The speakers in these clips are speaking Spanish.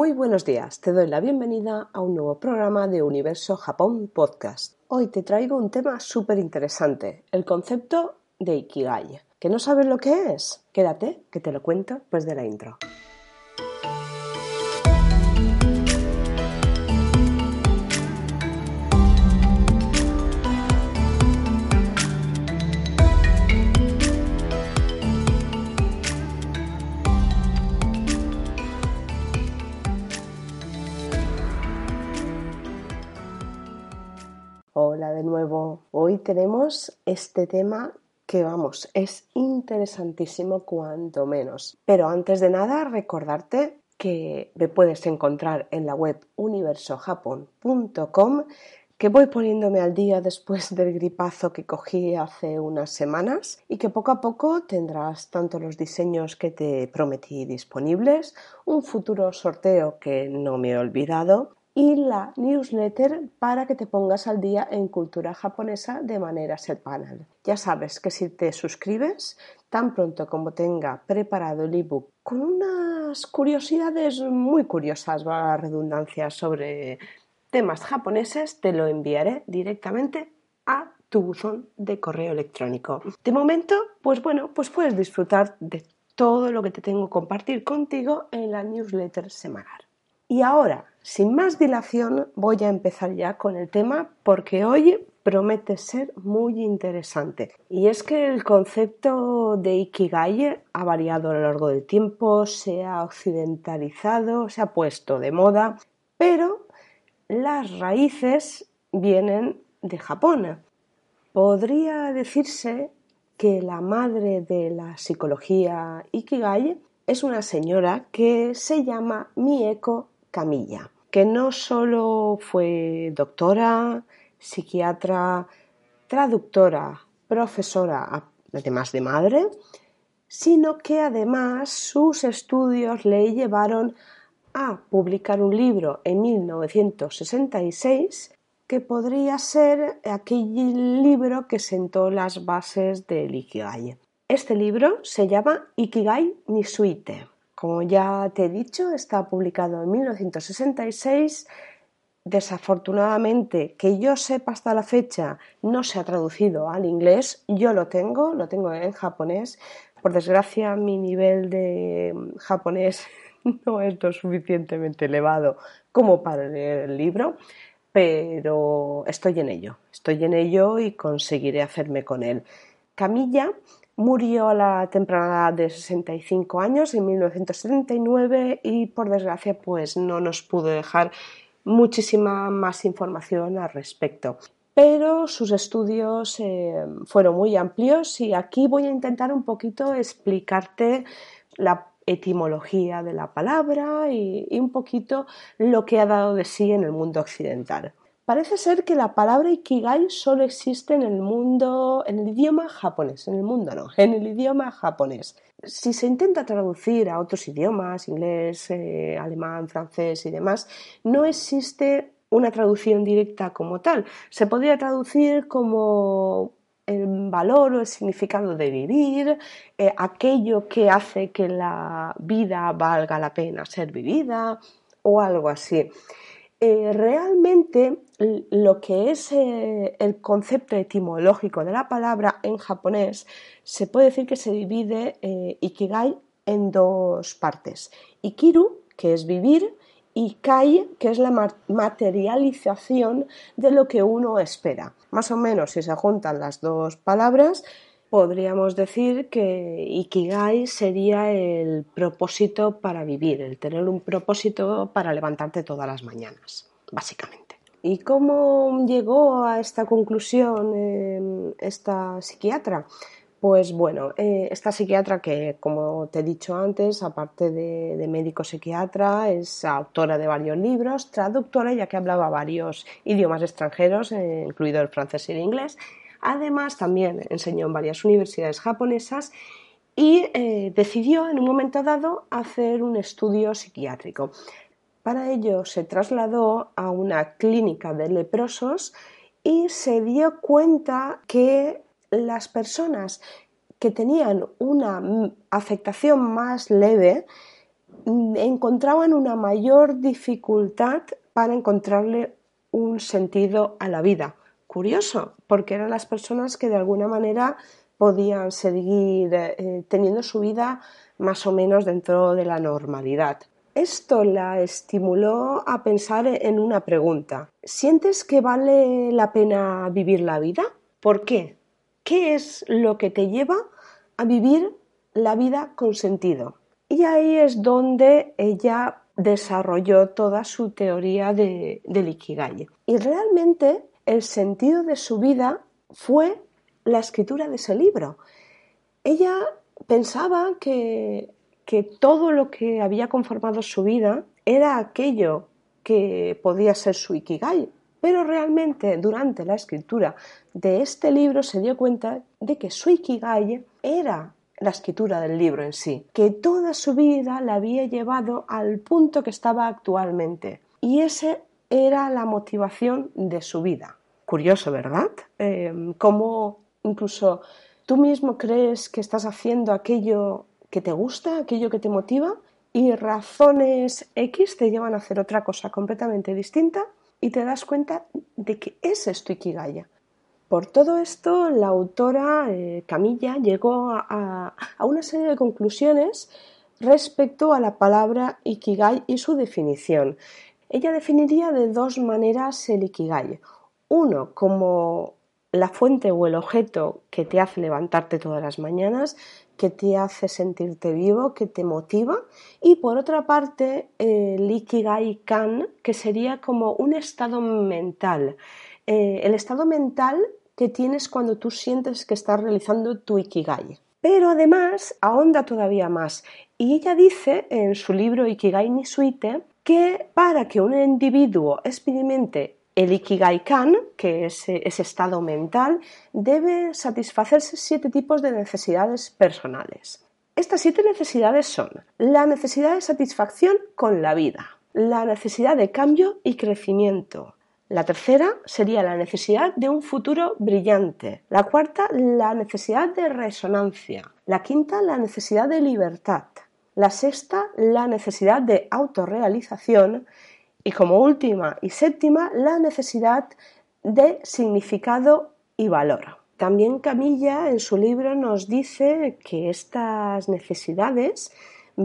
Muy buenos días, te doy la bienvenida a un nuevo programa de Universo Japón Podcast. Hoy te traigo un tema súper interesante, el concepto de Ikigai. ¿Que no sabes lo que es? Quédate, que te lo cuento después de la intro. De nuevo. Hoy tenemos este tema que vamos, es interesantísimo cuanto menos. Pero antes de nada, recordarte que me puedes encontrar en la web universojapon.com que voy poniéndome al día después del gripazo que cogí hace unas semanas y que poco a poco tendrás tanto los diseños que te prometí disponibles, un futuro sorteo que no me he olvidado y la newsletter para que te pongas al día en cultura japonesa de manera panel. Ya sabes que si te suscribes, tan pronto como tenga preparado el ebook con unas curiosidades muy curiosas, va la redundancia, sobre temas japoneses, te lo enviaré directamente a tu buzón de correo electrónico. De momento, pues bueno, pues puedes disfrutar de todo lo que te tengo que compartir contigo en la newsletter semanal. Y ahora, sin más dilación, voy a empezar ya con el tema porque hoy promete ser muy interesante. Y es que el concepto de Ikigai ha variado a lo largo del tiempo, se ha occidentalizado, se ha puesto de moda, pero las raíces vienen de Japón. Podría decirse que la madre de la psicología Ikigai es una señora que se llama Mieko Camilla, que no solo fue doctora, psiquiatra, traductora, profesora, además de madre, sino que además sus estudios le llevaron a publicar un libro en 1966 que podría ser aquel libro que sentó las bases del Ikigai. Este libro se llama Ikigai Nisuite como ya te he dicho, está publicado en 1966. Desafortunadamente, que yo sepa hasta la fecha, no se ha traducido al inglés. Yo lo tengo, lo tengo en japonés. Por desgracia, mi nivel de japonés no es lo suficientemente elevado como para leer el libro, pero estoy en ello, estoy en ello y conseguiré hacerme con él. Camilla Murió a la temprana edad de 65 años en 1979 y por desgracia pues no nos pudo dejar muchísima más información al respecto. Pero sus estudios eh, fueron muy amplios y aquí voy a intentar un poquito explicarte la etimología de la palabra y un poquito lo que ha dado de sí en el mundo occidental. Parece ser que la palabra ikigai solo existe en el mundo, en el idioma japonés, en el mundo no, en el idioma japonés. Si se intenta traducir a otros idiomas, inglés, eh, alemán, francés y demás, no existe una traducción directa como tal. Se podría traducir como el valor o el significado de vivir, eh, aquello que hace que la vida valga la pena ser vivida o algo así. Eh, realmente lo que es eh, el concepto etimológico de la palabra en japonés se puede decir que se divide eh, ikigai en dos partes. Ikiru, que es vivir, y kai, que es la materialización de lo que uno espera. Más o menos, si se juntan las dos palabras, podríamos decir que Ikigai sería el propósito para vivir, el tener un propósito para levantarte todas las mañanas, básicamente. ¿Y cómo llegó a esta conclusión eh, esta psiquiatra? Pues bueno, eh, esta psiquiatra que, como te he dicho antes, aparte de, médico psiquiatra, es autora de varios libros, traductora, ya que hablaba varios idiomas extranjeros, eh, incluido el francés y el inglés, Además, también enseñó en varias universidades japonesas y eh, decidió en un momento dado hacer un estudio psiquiátrico. Para ello se trasladó a una clínica de leprosos y se dio cuenta que las personas que tenían una afectación más leve mm, encontraban una mayor dificultad para encontrarle un sentido a la vida. Curioso, porque eran las personas que de alguna manera podían seguir eh, teniendo su vida más o menos dentro de la normalidad. Esto la estimuló a pensar en una pregunta. ¿Sientes que vale la pena vivir la vida? ¿Por qué? ¿Qué es lo que te lleva a vivir la vida con sentido? Y ahí es donde ella desarrolló toda su teoría de, del Ikigai. Y realmente el sentido de su vida fue la escritura de ese libro. Ella pensaba que, que todo lo que había conformado su vida era aquello que podía ser su Ikigai, pero realmente durante la escritura de este libro se dio cuenta de que su Ikigai era la escritura del libro en sí, que toda su vida la había llevado al punto que estaba actualmente. Y esa era la motivación de su vida. Curioso, ¿verdad? Eh, cómo incluso tú mismo crees que estás haciendo aquello que te gusta, aquello que te motiva, y razones X te llevan a hacer otra cosa completamente distinta y te das cuenta de que es tu Ikigai. Por todo esto, la autora eh, Camilla llegó a, una serie de conclusiones respecto a la palabra Ikigai y su definición. Ella definiría de dos maneras el Ikigai. Uno, como la fuente o el objeto que te hace levantarte todas las mañanas, que te hace sentirte vivo, que te motiva. Y por otra parte, el Ikigai Kan, que sería como un estado mental. Eh, el estado mental que tienes cuando tú sientes que estás realizando tu Ikigai. Pero además ahonda todavía más. Y ella dice en su libro Ikigai ni Suite que para que un individuo experimente el Ikigai-kan, que es ese estado mental, debe satisfacerse siete tipos de necesidades personales. Estas siete necesidades son la necesidad de satisfacción con la vida, la necesidad de cambio y crecimiento. La tercera sería la necesidad de un futuro brillante. La cuarta, la necesidad de resonancia. La quinta, la necesidad de libertad. La sexta, la necesidad de autorrealización. Y como última y séptima, la necesidad de significado y valor. También Camilla en su libro nos dice que estas necesidades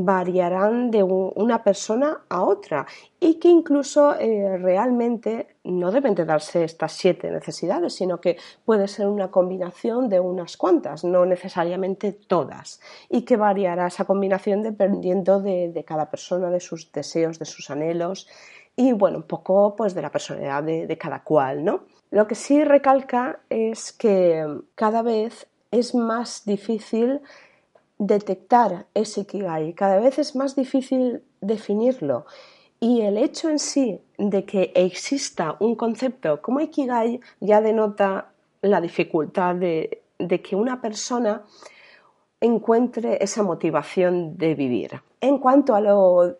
variarán de una persona a otra y que incluso eh, realmente no deben de darse estas siete necesidades, sino que puede ser una combinación de unas cuantas, no necesariamente todas, y que variará esa combinación dependiendo de cada persona, de sus deseos, de sus anhelos y bueno, un poco pues de la personalidad de, cada cual, ¿no? Lo que sí recalca es que cada vez es más difícil detectar ese Ikigai, cada vez es más difícil definirlo. Y el hecho en sí de que exista un concepto como Ikigai ya denota la dificultad de, de que una persona encuentre esa motivación de vivir. En cuanto a lo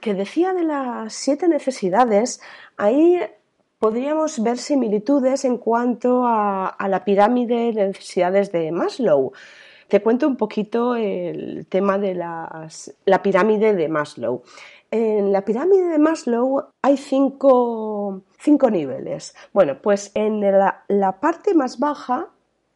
que decía de las siete necesidades, ahí podríamos ver similitudes en cuanto a, la pirámide de necesidades de Maslow. Te cuento un poquito el tema de la pirámide de Maslow. En la pirámide de Maslow hay cinco, niveles. Bueno, pues en la parte más baja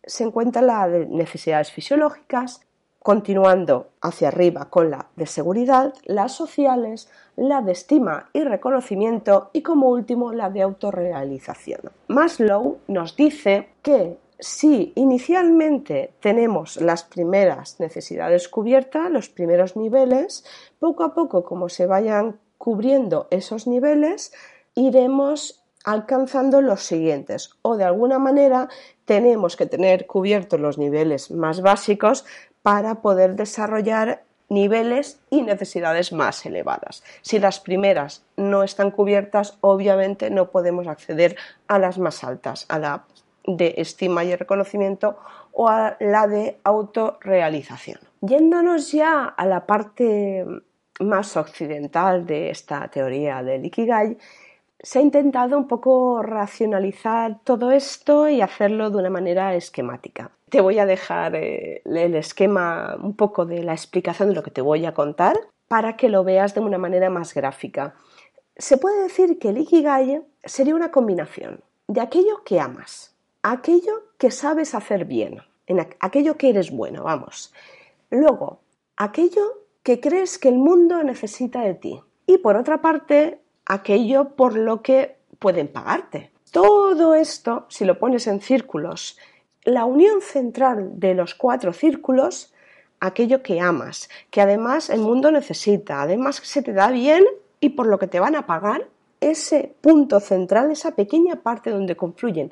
se encuentra la de necesidades fisiológicas, continuando hacia arriba con la de seguridad, las sociales, la de estima y reconocimiento y como último la de autorrealización. Maslow nos dice que si inicialmente tenemos las primeras necesidades cubiertas, los primeros niveles, poco a poco como se vayan cubriendo esos niveles, iremos alcanzando los siguientes o de alguna manera tenemos que tener cubiertos los niveles más básicos para poder desarrollar niveles y necesidades más elevadas. Si las primeras no están cubiertas, obviamente no podemos acceder a las más altas, a la de estima y reconocimiento o a la de autorrealización. Yéndonos ya a la parte más occidental de esta teoría del Ikigai, se ha intentado un poco racionalizar todo esto y hacerlo de una manera esquemática. Te voy a dejar eh, el esquema un poco de la explicación de lo que te voy a contar. para que lo veas de una manera más gráfica. Se puede decir que el Ikigai sería una combinación de aquello que amas, aquello que sabes hacer bien, en aquello que eres bueno, vamos. Luego, aquello que crees que el mundo necesita de ti. Y por otra parte, aquello por lo que pueden pagarte. Todo esto, si lo pones en círculos, la unión central de los cuatro círculos, aquello que amas, que además el mundo necesita, además se te da bien y por lo que te van a pagar, ese punto central, esa pequeña parte donde confluyen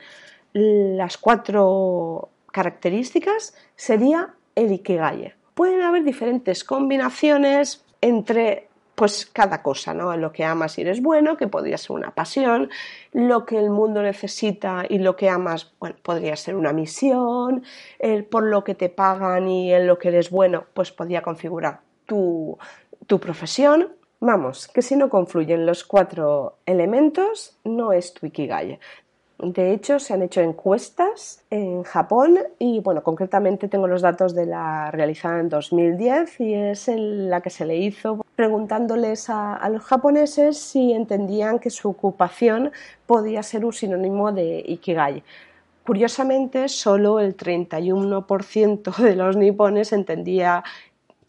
las cuatro características, sería el Ikigai. Pueden haber diferentes combinaciones entre pues cada cosa, ¿no? Lo que amas y eres bueno, que podría ser una pasión, lo que el mundo necesita y lo que amas, bueno, podría ser una misión, el por lo que te pagan y en lo que eres bueno, pues podría configurar tu, tu profesión. Vamos, que si no confluyen los cuatro elementos, no es tu Ikigai. De hecho, se han hecho encuestas en Japón y, bueno, concretamente tengo los datos de la realizada en 2010 y es en la que se le hizo preguntándoles a, los japoneses si entendían que su ocupación podía ser un sinónimo de Ikigai. Curiosamente, solo el 31% de los nipones entendía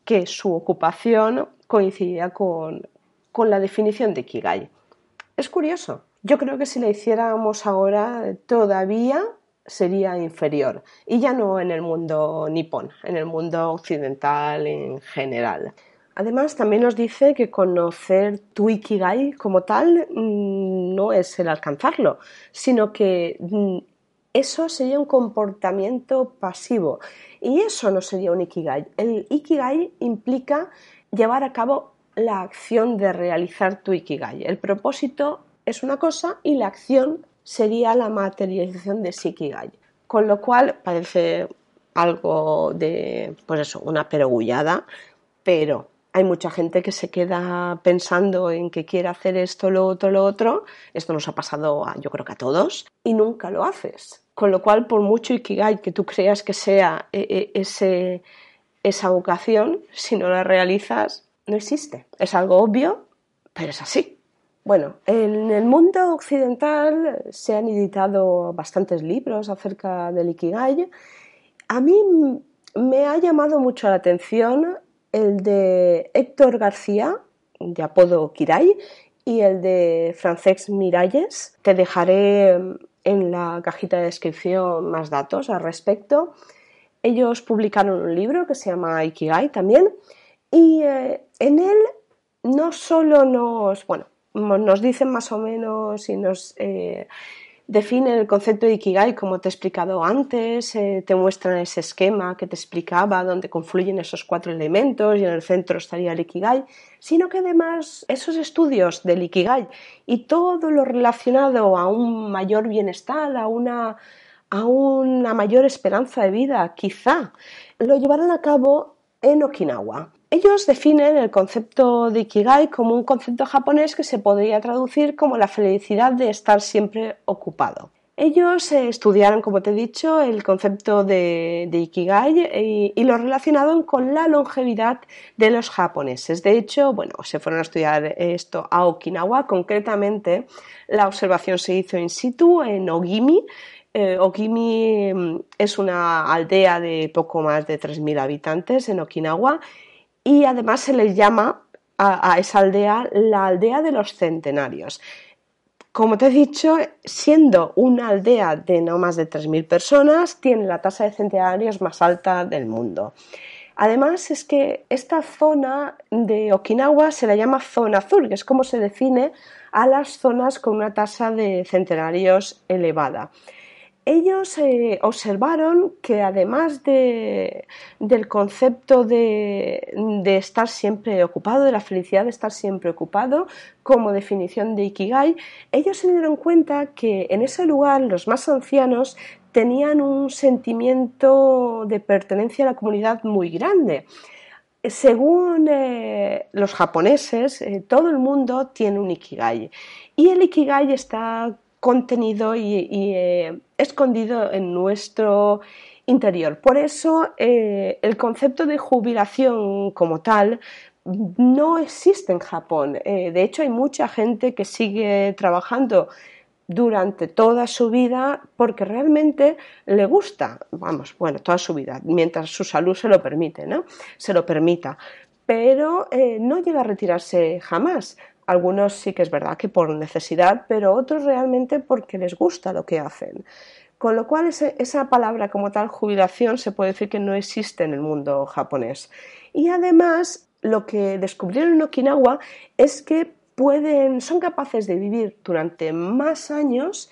que su ocupación coincidía con, con la definición de Ikigai. Es curioso, yo creo que si la hiciéramos ahora todavía sería inferior y ya no en el mundo nipón, en el mundo occidental en general. Además, también nos dice que conocer tu Ikigai como tal mm, no es el alcanzarlo, sino que mm, eso sería un comportamiento pasivo y eso no sería un Ikigai. El Ikigai implica llevar a cabo la acción de realizar tu Ikigai. El propósito es una cosa y la acción sería la materialización de Shikigai. Con lo cual parece algo de, pues eso, una perogullada, pero hay mucha gente que se queda pensando en que quiere hacer esto, lo otro, lo otro. Esto nos ha pasado, a, yo creo que a todos, y nunca lo haces. Con lo cual, por mucho Ikigai que tú creas que sea e, e, ese, esa vocación, si no la realizas, no existe. Es algo obvio, pero es así. Bueno, en el mundo occidental se han editado bastantes libros acerca del Ikigai. A mí me ha llamado mucho la atención el de Héctor García, de apodo Kirai, y el de Francesc Miralles. Te dejaré en la cajita de descripción más datos al respecto. Ellos publicaron un libro que se llama Ikigai también, y eh, en él no solo nos, bueno, nos dicen más o menos y nos eh, definen el concepto de Ikigai, como te he explicado antes, eh, te muestran ese esquema que te explicaba, donde confluyen esos cuatro elementos y en el centro estaría el Ikigai, sino que además esos estudios del Ikigai y todo lo relacionado a un mayor bienestar, a una, a una mayor esperanza de vida, quizá, lo llevarán a cabo en Okinawa. Ellos definen el concepto de Ikigai como un concepto japonés que se podría traducir como la felicidad de estar siempre ocupado. Ellos eh, estudiaron, como te he dicho, el concepto de, Ikigai y, lo relacionaron con la longevidad de los japoneses. De hecho, bueno, se fueron a estudiar esto a Okinawa. Concretamente, la observación se hizo in situ en Ogimi. Eh, Ogimi mm, es una aldea de poco más de 3.000 habitantes en Okinawa y además se les llama a, esa aldea la aldea de los centenarios. Como te he dicho, siendo una aldea de no más de 3.000 personas, tiene la tasa de centenarios más alta del mundo. Además es que esta zona de Okinawa se la llama zona azul, que es como se define a las zonas con una tasa de centenarios elevada ellos eh, observaron que además del concepto de, estar siempre ocupado, de la felicidad de estar siempre ocupado, como definición de Ikigai, ellos se dieron cuenta que en ese lugar los más ancianos tenían un sentimiento de pertenencia a la comunidad muy grande. Según eh, los japoneses, eh, todo el mundo tiene un Ikigai y el Ikigai está contenido y, eh, escondido en nuestro interior. Por eso eh, el concepto de jubilación como tal no existe en Japón. Eh, de hecho, hay mucha gente que sigue trabajando durante toda su vida porque realmente le gusta, vamos, bueno, toda su vida, mientras su salud se lo permite, ¿no? Se lo permita, pero no llega a retirarse jamás. Algunos sí que es verdad que por necesidad, pero otros realmente porque les gusta lo que hacen. Con lo cual esa palabra como tal jubilación se puede decir que no existe en el mundo japonés. Y además lo que descubrieron en Okinawa es que pueden, son capaces de vivir durante más años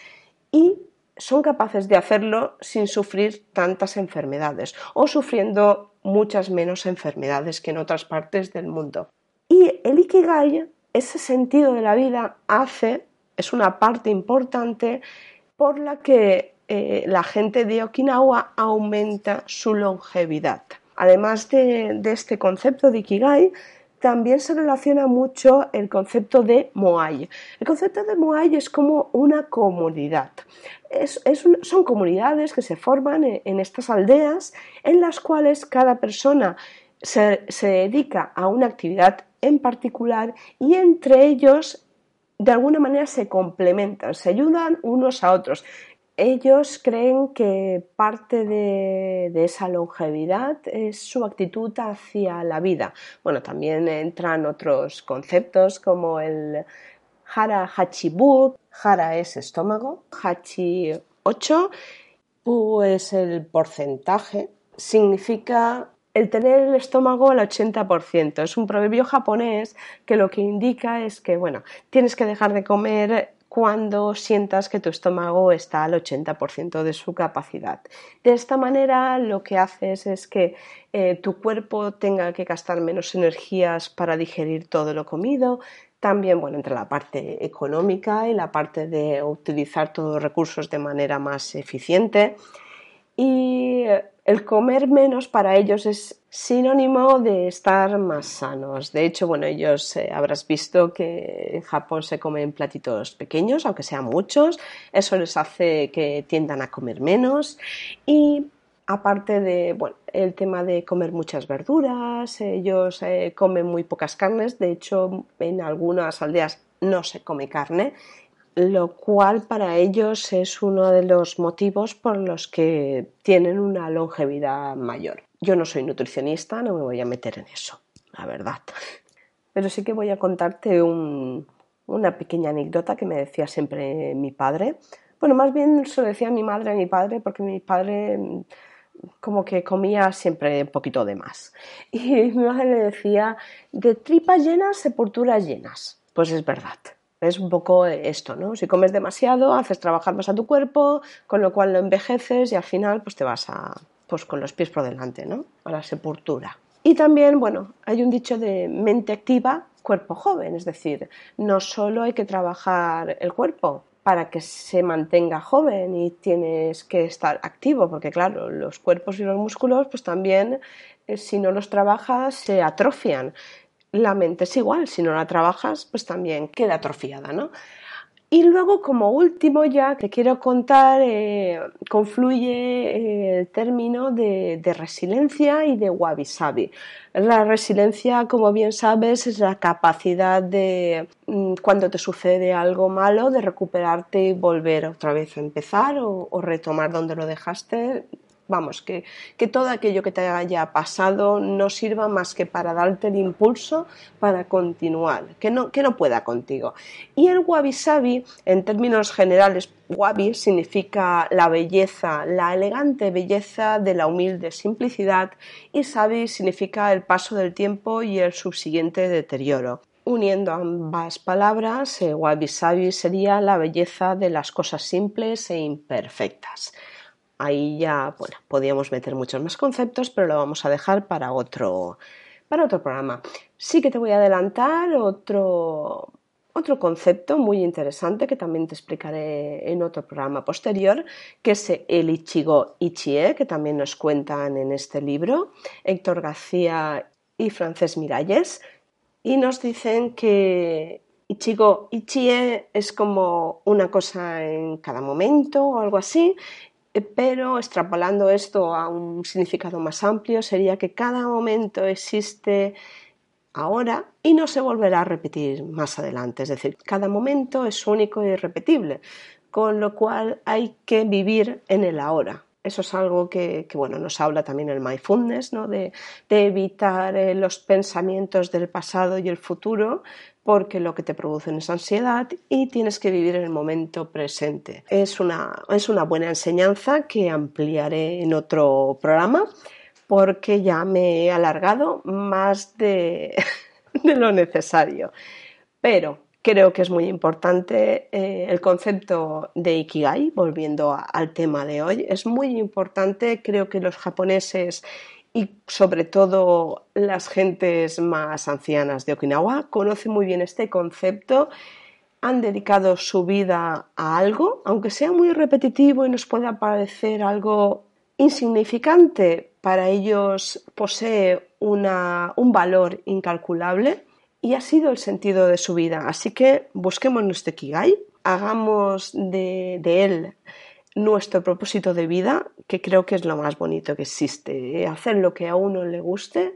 y son capaces de hacerlo sin sufrir tantas enfermedades o sufriendo muchas menos enfermedades que en otras partes del mundo. Y el Ikigai, ese sentido de la vida, hace, es una parte importante por la que eh, la gente de Okinawa aumenta su longevidad. Además de, este concepto de Ikigai, también se relaciona mucho el concepto de Moai. El concepto de Moai es como una comunidad. son comunidades que se forman en, estas aldeas en las cuales cada persona se dedica a una actividad en particular y entre ellos de alguna manera se complementan, se ayudan unos a otros ellos creen que parte de, esa longevidad es su actitud hacia la vida. Bueno, también entran otros conceptos como el Hara Hachibu. Hara es estómago, Hachi 8, Pu es el porcentaje. Significa el tener el estómago al 80%. Es un proverbio japonés que lo que indica es que, bueno, tienes que dejar de comer cuando sientas que tu estómago está al 80% de su capacidad. De esta manera lo que haces es que eh, tu cuerpo tenga que gastar menos energías para digerir todo lo comido. También, bueno, entre la parte económica y la parte de utilizar todos los recursos de manera más eficiente. Y el comer menos para ellos es sinónimo de estar más sanos. De hecho, bueno, ellos eh, habrás visto que en Japón se comen platitos pequeños, aunque sean muchos. Eso les hace que tiendan a comer menos. Y aparte de, bueno, el tema de comer muchas verduras, ellos eh, comen muy pocas carnes. De hecho, en algunas aldeas no se come carne lo cual para ellos es uno de los motivos por los que tienen una longevidad mayor. Yo no soy nutricionista, no me voy a meter en eso, la verdad. Pero sí que voy a contarte una pequeña anécdota que me decía siempre mi padre. Bueno, más bien se lo decía mi madre a mi padre porque mi padre mm, como que comía siempre un poquito de más. Y mi madre le decía, de tripas llenas, sepulturas llenas. Pues es verdad es un poco esto, ¿no? Si comes demasiado, haces trabajar más a tu cuerpo, con lo cual lo envejeces y al final pues te vas a, pues con los pies por delante, ¿no? A la sepultura. Y también, bueno, hay un dicho de mente activa, cuerpo joven, es decir, no solo hay que trabajar el cuerpo para que se mantenga joven y tienes que estar activo, porque claro, los cuerpos y los músculos pues también eh, si no los trabajas se atrofian la mente es igual, si no la trabajas, pues también queda atrofiada, ¿no? Y luego, como último ya, te quiero contar, eh, confluye eh, el término de, resiliencia y de wabi-sabi. La resiliencia, como bien sabes, es la capacidad de, mm, cuando te sucede algo malo, de recuperarte y volver otra vez a empezar o retomar donde lo dejaste vamos, que, todo aquello que te haya pasado no sirva más que para darte el impulso para continuar, que no, que no pueda contigo. Y el wabi sabi, en términos generales, wabi significa la belleza, la elegante belleza de la humilde simplicidad y sabi significa el paso del tiempo y el subsiguiente deterioro. Uniendo ambas palabras, eh, wabi sabi sería la belleza de las cosas simples e imperfectas ahí ya, bueno, podíamos meter muchos más conceptos, pero lo vamos a dejar para otro, para otro programa. Sí que te voy a adelantar otro, otro concepto muy interesante que también te explicaré en otro programa posterior, que es el Ichigo Ichie, que también nos cuentan en este libro, Héctor García y Francés Miralles, y nos dicen que Ichigo Ichie es como una cosa en cada momento o algo así, pero extrapolando esto a un significado más amplio sería que cada momento existe ahora y no se volverá a repetir más adelante. Es decir, cada momento es único e irrepetible, con lo cual hay que vivir en el ahora. Eso es algo que, bueno, nos habla también el mindfulness, ¿no? de, evitar eh, los pensamientos del pasado y el futuro, porque lo que te producen es ansiedad y tienes que vivir en el momento presente. Es una, es una buena enseñanza que ampliaré en otro programa porque ya me he alargado más de, lo necesario. Pero creo que es muy importante eh, el concepto de Ikigai, volviendo al tema de hoy. Es muy importante, creo que los japoneses y sobre todo las gentes más ancianas de Okinawa conocen muy bien este concepto, han dedicado su vida a algo, aunque sea muy repetitivo y nos pueda parecer algo insignificante, para ellos posee un valor incalculable y ha sido el sentido de su vida. Así que busquemos nuestro Kigai, hagamos de, él nuestro propósito de vida, que creo que es lo más bonito que existe, ¿eh? hacer lo que a uno le guste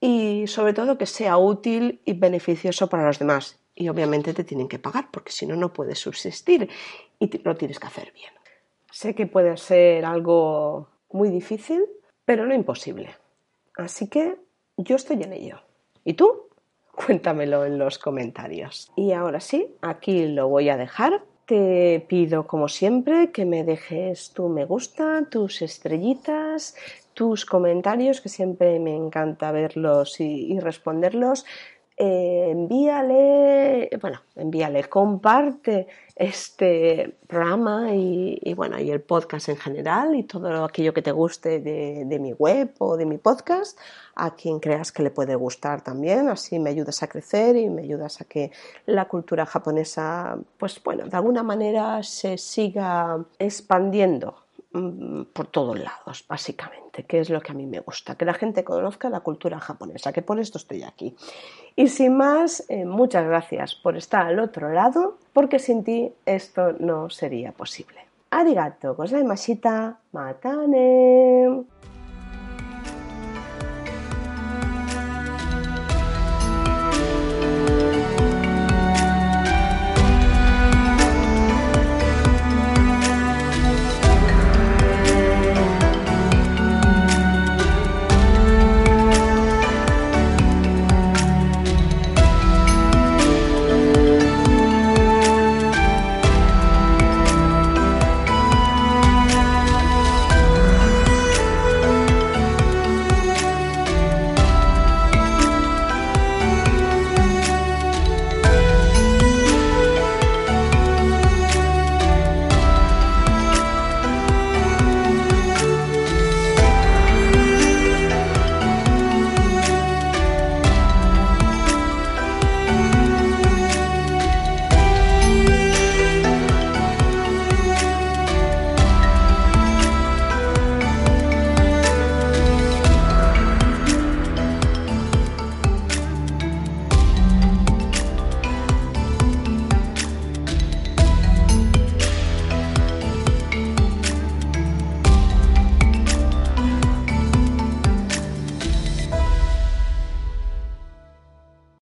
y sobre todo que sea útil y beneficioso para los demás. Y obviamente te tienen que pagar porque si no, no puedes subsistir y lo tienes que hacer bien. Sé que puede ser algo muy difícil, pero no imposible. Así que yo estoy en ello. ¿Y tú? Cuéntamelo en los comentarios. Y ahora sí, aquí lo voy a dejar. Te pido, como siempre, que me dejes tu me gusta, tus estrellitas, tus comentarios, que siempre me encanta verlos y, responderlos. Eh, envíale, bueno, envíale, comparte este programa y, bueno, y el podcast en general y todo aquello que te guste de, de, mi web o de mi podcast a quien creas que le puede gustar también. Así me ayudas a crecer y me ayudas a que la cultura japonesa, pues bueno, de alguna manera se siga expandiendo por todos lados, básicamente, que es lo que a mí me gusta, que la gente conozca la cultura japonesa, que por esto estoy aquí. Y sin más, eh, muchas gracias por estar al otro lado, porque sin ti esto no sería posible. Arigato gozaimashita, matane.